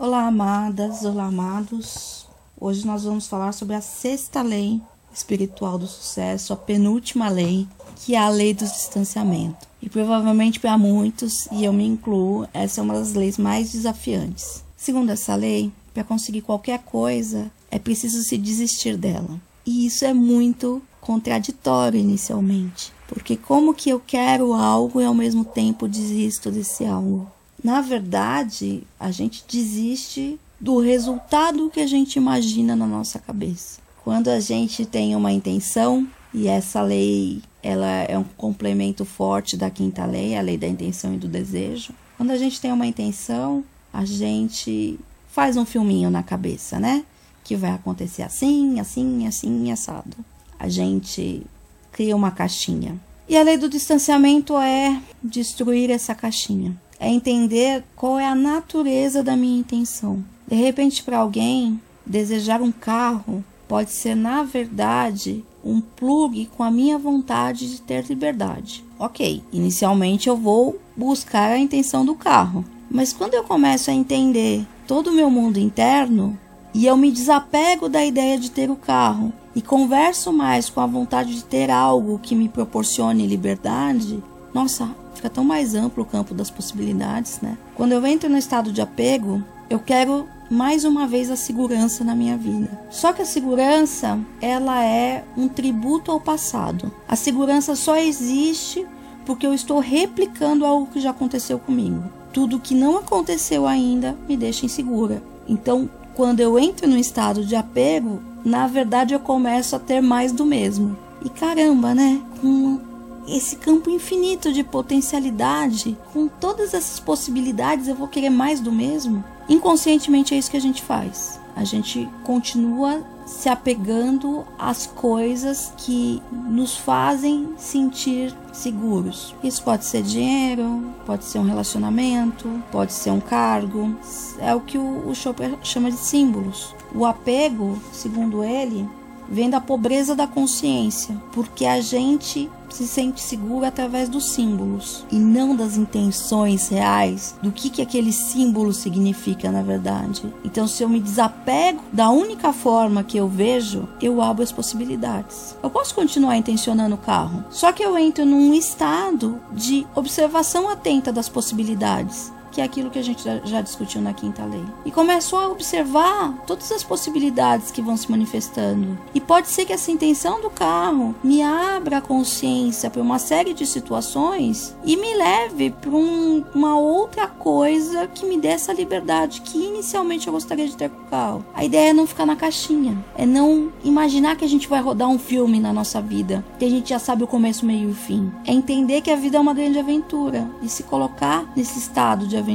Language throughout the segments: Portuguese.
Olá, amadas, olá, amados. Hoje nós vamos falar sobre a sexta lei espiritual do sucesso, a penúltima lei, que é a lei do distanciamento. E provavelmente para muitos, e eu me incluo, essa é uma das leis mais desafiantes. Segundo essa lei, para conseguir qualquer coisa, é preciso se desistir dela. E isso é muito contraditório inicialmente, porque como que eu quero algo e ao mesmo tempo desisto desse algo? Na verdade, a gente desiste do resultado que a gente imagina na nossa cabeça. Quando a gente tem uma intenção, e essa lei ela é um complemento forte da quinta lei, a lei da intenção e do desejo. Quando a gente tem uma intenção, a gente faz um filminho na cabeça, né? Que vai acontecer assim, assim, assim, assado. A gente cria uma caixinha. E a lei do distanciamento é destruir essa caixinha é entender qual é a natureza da minha intenção. De repente, para alguém, desejar um carro pode ser, na verdade, um plug com a minha vontade de ter liberdade. Ok, inicialmente eu vou buscar a intenção do carro, mas quando eu começo a entender todo o meu mundo interno e eu me desapego da ideia de ter o carro e converso mais com a vontade de ter algo que me proporcione liberdade, nossa, fica tão mais amplo o campo das possibilidades, né? Quando eu entro no estado de apego, eu quero mais uma vez a segurança na minha vida. Só que a segurança, ela é um tributo ao passado. A segurança só existe porque eu estou replicando algo que já aconteceu comigo. Tudo que não aconteceu ainda me deixa insegura. Então, quando eu entro no estado de apego, na verdade eu começo a ter mais do mesmo. E caramba, né? Com esse campo infinito de potencialidade, com todas essas possibilidades, eu vou querer mais do mesmo? Inconscientemente é isso que a gente faz. A gente continua se apegando às coisas que nos fazem sentir seguros. Isso pode ser dinheiro, pode ser um relacionamento, pode ser um cargo. É o que o, Chopper chama de símbolos. O apego, segundo ele, vem da pobreza da consciência, porque a gente se sente seguro através dos símbolos e não das intenções reais do que, que aquele símbolo significa na verdade. Então, se eu me desapego da única forma que eu vejo, eu abro as possibilidades. Eu posso continuar intencionando o carro, só que eu entro num estado de observação atenta das possibilidades que é aquilo que a gente já discutiu na quinta lei. E começou a observar todas as possibilidades que vão se manifestando. E pode ser que essa intenção do carro me abra a consciência para uma série de situações e me leve para um, uma outra coisa que me dê essa liberdade que inicialmente eu gostaria de ter com o carro. A ideia é não ficar na caixinha, é não imaginar que a gente vai rodar um filme na nossa vida, que a gente já sabe o começo, meio e o fim. É entender que a vida é uma grande aventura e se colocar nesse estado de aventura,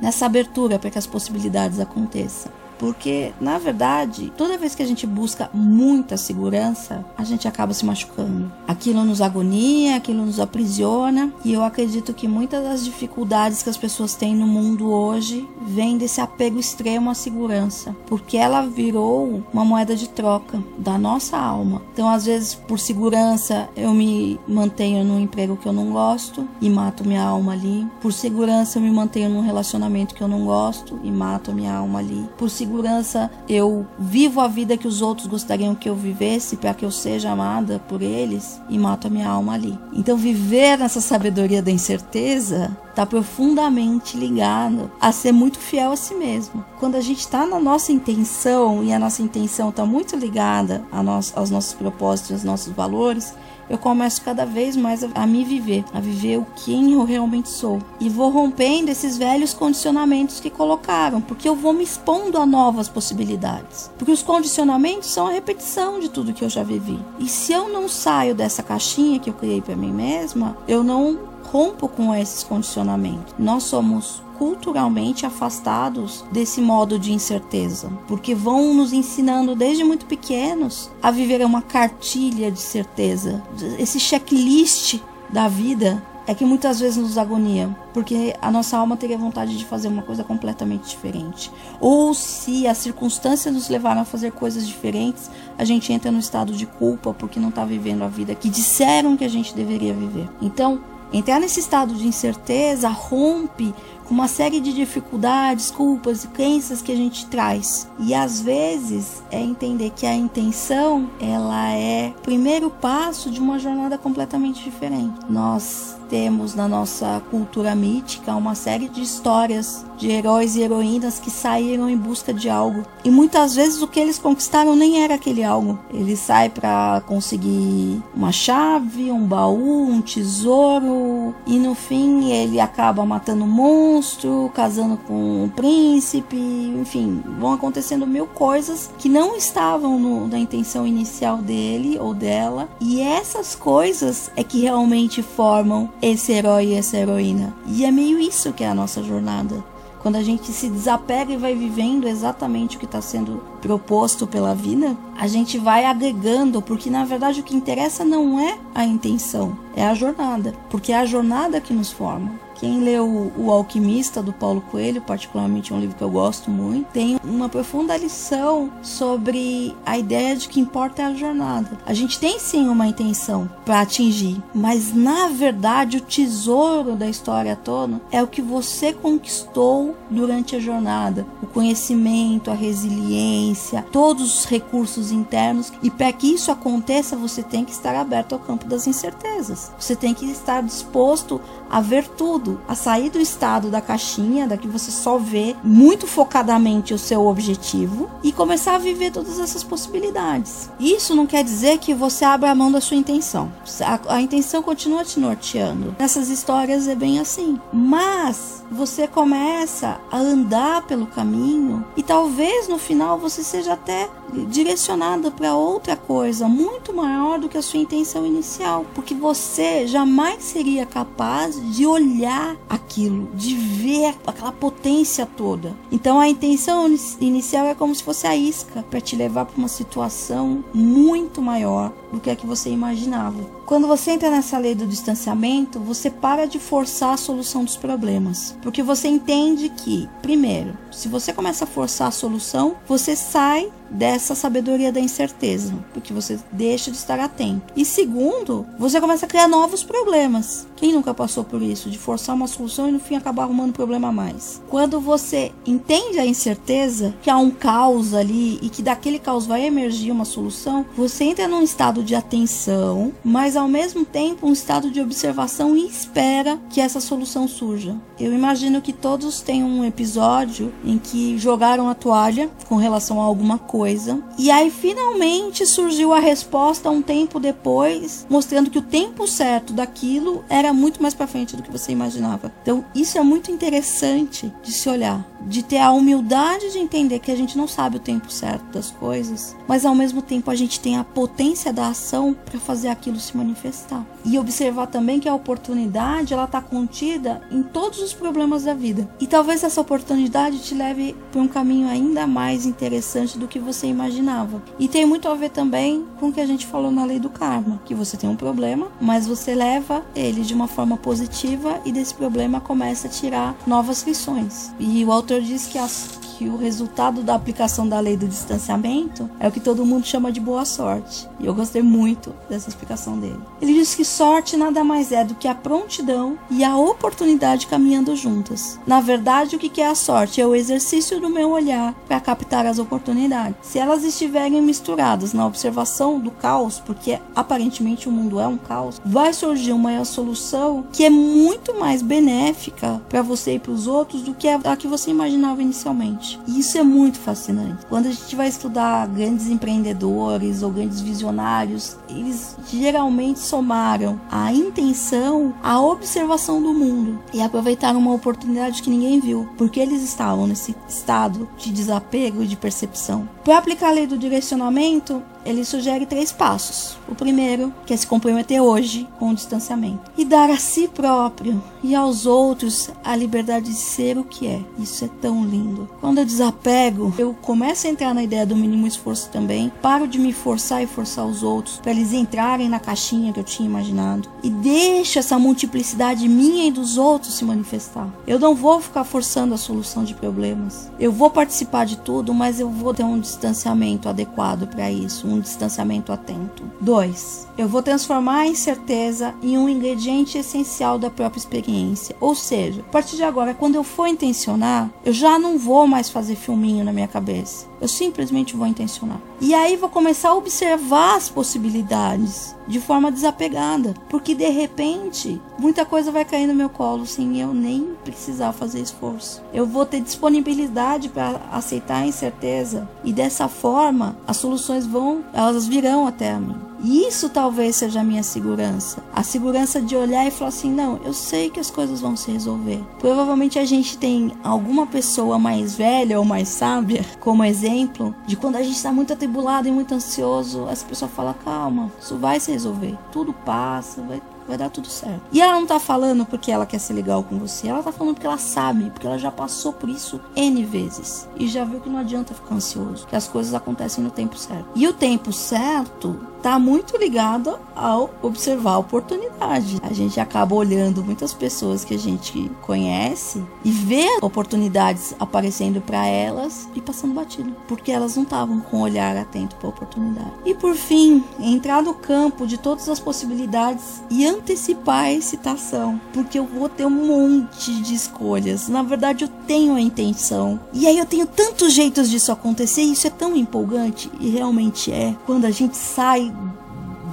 nessa abertura para que as possibilidades aconteçam. Porque, na verdade, toda vez que a gente busca muita segurança, a gente acaba se machucando. Aquilo nos agonia, aquilo nos aprisiona, e eu acredito que muitas das dificuldades que as pessoas têm no mundo hoje vêm desse apego extremo à segurança, porque ela virou uma moeda de troca da nossa alma. Então, às vezes, por segurança, eu me mantenho num emprego que eu não gosto e mato minha alma ali. Por segurança, eu me mantenho num relacionamento que eu não gosto e mato minha alma ali. Por segurança, eu vivo a vida que os outros gostariam que eu vivesse para que eu seja amada por eles e mato a minha alma ali. Então, viver nessa sabedoria da incerteza está profundamente ligado a ser muito fiel a si mesmo. Quando a gente está na nossa intenção e a nossa intenção está muito ligada a nós, aos nossos propósitos, aos nossos valores, eu começo cada vez mais a, a, me viver, a viver o quem eu realmente sou. E vou rompendo esses velhos condicionamentos que colocaram, porque eu vou me expondo a novas possibilidades. Porque os condicionamentos são a repetição de tudo que eu já vivi. E se eu não saio dessa caixinha que eu criei para mim mesma, eu não rompo com esses condicionamentos. Nós somos culturalmente afastados desse modo de incerteza, porque vão nos ensinando desde muito pequenos a viver uma cartilha de certeza, esse checklist da vida é que muitas vezes nos agonia, porque a nossa alma teria vontade de fazer uma coisa completamente diferente. Ou se as circunstâncias nos levaram a fazer coisas diferentes, a gente entra no estado de culpa porque não está vivendo a vida que disseram que a gente deveria viver. Então, entrar nesse estado de incerteza rompe com uma série de dificuldades, culpas e crenças que a gente traz. E às vezes é entender que a intenção, ela é o primeiro passo de uma jornada completamente diferente. Nós temos na nossa cultura mítica uma série de histórias de heróis e heroínas que saíram em busca de algo. E muitas vezes o que eles conquistaram nem era aquele algo. Ele sai para conseguir uma chave, um baú, um tesouro, e no fim ele acaba matando um monstro, casando com um príncipe, enfim, vão acontecendo mil coisas que não estavam no, na intenção inicial dele ou dela. E essas coisas é que realmente formam esse herói e essa heroína. E é meio isso que é a nossa jornada. Quando a gente se desapega e vai vivendo exatamente o que está sendo proposto pela vida, a gente vai agregando, porque na verdade o que interessa não é a intenção, é a jornada, porque é a jornada que nos forma. Quem leu O Alquimista do Paulo Coelho, particularmente é um livro que eu gosto muito, tem uma profunda lição sobre a ideia de que importa é a jornada. A gente tem sim uma intenção para atingir, mas na verdade o tesouro da história toda é o que você conquistou durante a jornada, o conhecimento, a resiliência, todos os recursos internos. E para que isso aconteça, você tem que estar aberto ao campo das incertezas. Você tem que estar disposto a ver tudo, a sair do estado da caixinha, da que você só vê muito focadamente o seu objetivo e começar a viver todas essas possibilidades. Isso não quer dizer que você abra a mão da sua intenção. A, a intenção continua te norteando. Nessas histórias é bem assim. Mas você começa a andar pelo caminho e talvez no final você seja até direcionado para outra coisa muito maior do que a sua intenção inicial, porque você jamais seria capaz de olhar aquilo, de ver aquela potência toda. Então a intenção inicial é como se fosse a isca para te levar para uma situação muito maior do que a que você imaginava. Quando você entra nessa lei do distanciamento, você para de forçar a solução dos problemas, porque você entende que, primeiro, se você começa a forçar a solução, você sai dessa sabedoria da incerteza, porque você deixa de estar atento. E segundo, você começa a criar novos problemas. Quem nunca passou por isso, de forçar uma solução e no fim acabar arrumando problema a mais? Quando você entende a incerteza, que há um caos ali e que daquele caos vai emergir uma solução, você entra num estado de atenção, mas ao mesmo tempo um estado de observação e espera que essa solução surja. Eu imagino que todos têm um episódio em que jogaram a toalha com relação a alguma coisa. E aí finalmente surgiu a resposta um tempo depois, mostrando que o tempo certo daquilo era muito mais para frente do que você imaginava. Então, isso é muito interessante de se olhar, de ter a humildade de entender que a gente não sabe o tempo certo das coisas, mas ao mesmo tempo a gente tem a potência da ação para fazer aquilo se manifestar. E observar também que a oportunidade, ela tá contida em todos os problemas da vida. E talvez essa oportunidade te leve para um caminho ainda mais interessante do que você imaginava. E tem muito a ver também com o que a gente falou na lei do karma, que você tem um problema, mas você leva ele de uma forma positiva e desse problema começa a tirar novas lições. E o autor diz que as que o resultado da aplicação da lei do distanciamento é o que todo mundo chama de boa sorte. E eu gostei muito dessa explicação dele. Ele diz que sorte nada mais é do que a prontidão e a oportunidade caminhando juntas. Na verdade, o que é a sorte? É o exercício do meu olhar para captar as oportunidades. Se elas estiverem misturadas na observação do caos, porque aparentemente o mundo é um caos, vai surgir uma solução que é muito mais benéfica para você e para os outros do que a que você imaginava inicialmente. E isso é muito fascinante. Quando a gente vai estudar grandes empreendedores ou grandes visionários, eles geralmente somaram a intenção à observação do mundo e aproveitaram uma oportunidade que ninguém viu, porque eles estavam nesse estado de desapego e de percepção. Para aplicar a lei do direcionamento, ele sugere três passos. O primeiro, que é se comprometer hoje com o distanciamento e dar a si próprio e aos outros a liberdade de ser o que é. Isso é tão lindo. Quando eu desapego, eu começo a entrar na ideia do mínimo esforço também, paro de me forçar e forçar os outros para eles entrarem na caixinha que eu tinha imaginado e deixo essa multiplicidade minha e dos outros se manifestar. Eu não vou ficar forçando a solução de problemas. Eu vou participar de tudo, mas eu vou ter um distanciamento adequado para isso, um distanciamento atento. 2. Eu vou transformar a incerteza em um ingrediente essencial da própria experiência. Ou seja, a partir de agora, quando eu for intencionar, eu já não vou mais fazer filminho na minha cabeça. Eu simplesmente vou intencionar. E aí vou começar a observar as possibilidades de forma desapegada, porque de repente muita coisa vai cair no meu colo sem eu nem precisar fazer esforço. Eu vou ter disponibilidade para aceitar a incerteza e dessa forma as soluções vão, elas virão até a mim. E isso talvez seja a minha segurança. A segurança de olhar e falar assim: não, eu sei que as coisas vão se resolver. Provavelmente a gente tem alguma pessoa mais velha ou mais sábia como exemplo de quando a gente está muito atribulado e muito ansioso, essa pessoa fala: calma, isso vai se resolver. Tudo passa, vai vai dar tudo certo. E ela não tá falando porque ela quer ser legal com você, ela tá falando porque ela sabe, porque ela já passou por isso N vezes e já viu que não adianta ficar ansioso, que as coisas acontecem no tempo certo. E o tempo certo tá muito ligado ao observar a oportunidade. A gente acaba olhando muitas pessoas que a gente conhece e vê oportunidades aparecendo para elas e passando batido, porque elas não estavam com o olhar atento para a oportunidade. E por fim, entrar no campo de todas as possibilidades e antecipar a excitação, porque eu vou ter um monte de escolhas. Na verdade, eu tenho a intenção. E aí eu tenho tantos jeitos disso acontecer, e isso é tão empolgante e realmente é. Quando a gente sai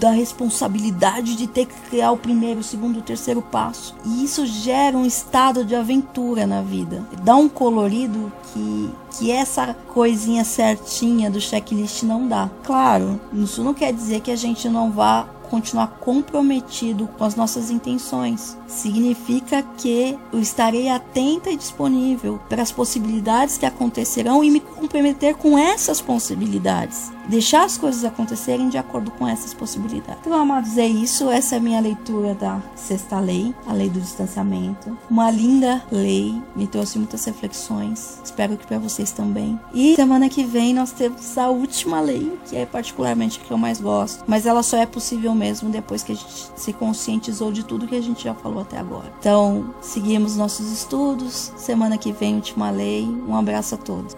da responsabilidade de ter que criar o primeiro, o segundo, o terceiro passo. E isso gera um estado de aventura na vida. Dá um colorido que, que essa coisinha certinha do checklist não dá. Claro, isso não quer dizer que a gente não vá continuar comprometido com as nossas intenções. Significa que eu estarei atenta e disponível para as possibilidades que acontecerão e me comprometer com essas possibilidades deixar as coisas acontecerem de acordo com essas possibilidades. Então, amados, é isso. Essa é a minha leitura da sexta lei, a lei do distanciamento. Uma linda lei, me trouxe muitas reflexões. Espero que para vocês também. E semana que vem nós temos a última lei, que é particularmente a que eu mais gosto, mas ela só é possível mesmo depois que a gente se conscientizou de tudo que a gente já falou até agora. Então, seguimos nossos estudos. Semana que vem, última lei. Um abraço a todos.